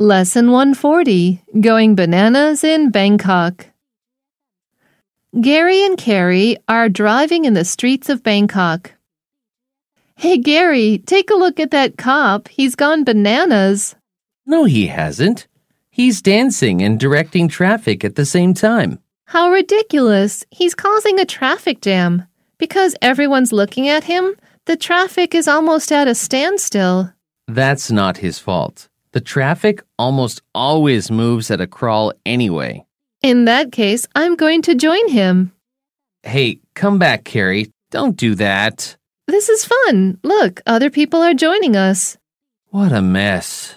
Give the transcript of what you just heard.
Lesson 140 Going Bananas in Bangkok. Gary and Carrie are driving in the streets of Bangkok. Hey, Gary, take a look at that cop. He's gone bananas. No, he hasn't. He's dancing and directing traffic at the same time. How ridiculous. He's causing a traffic jam. Because everyone's looking at him, the traffic is almost at a standstill. That's not his fault. The traffic almost always moves at a crawl anyway. In that case, I'm going to join him. Hey, come back, Carrie. Don't do that. This is fun. Look, other people are joining us. What a mess.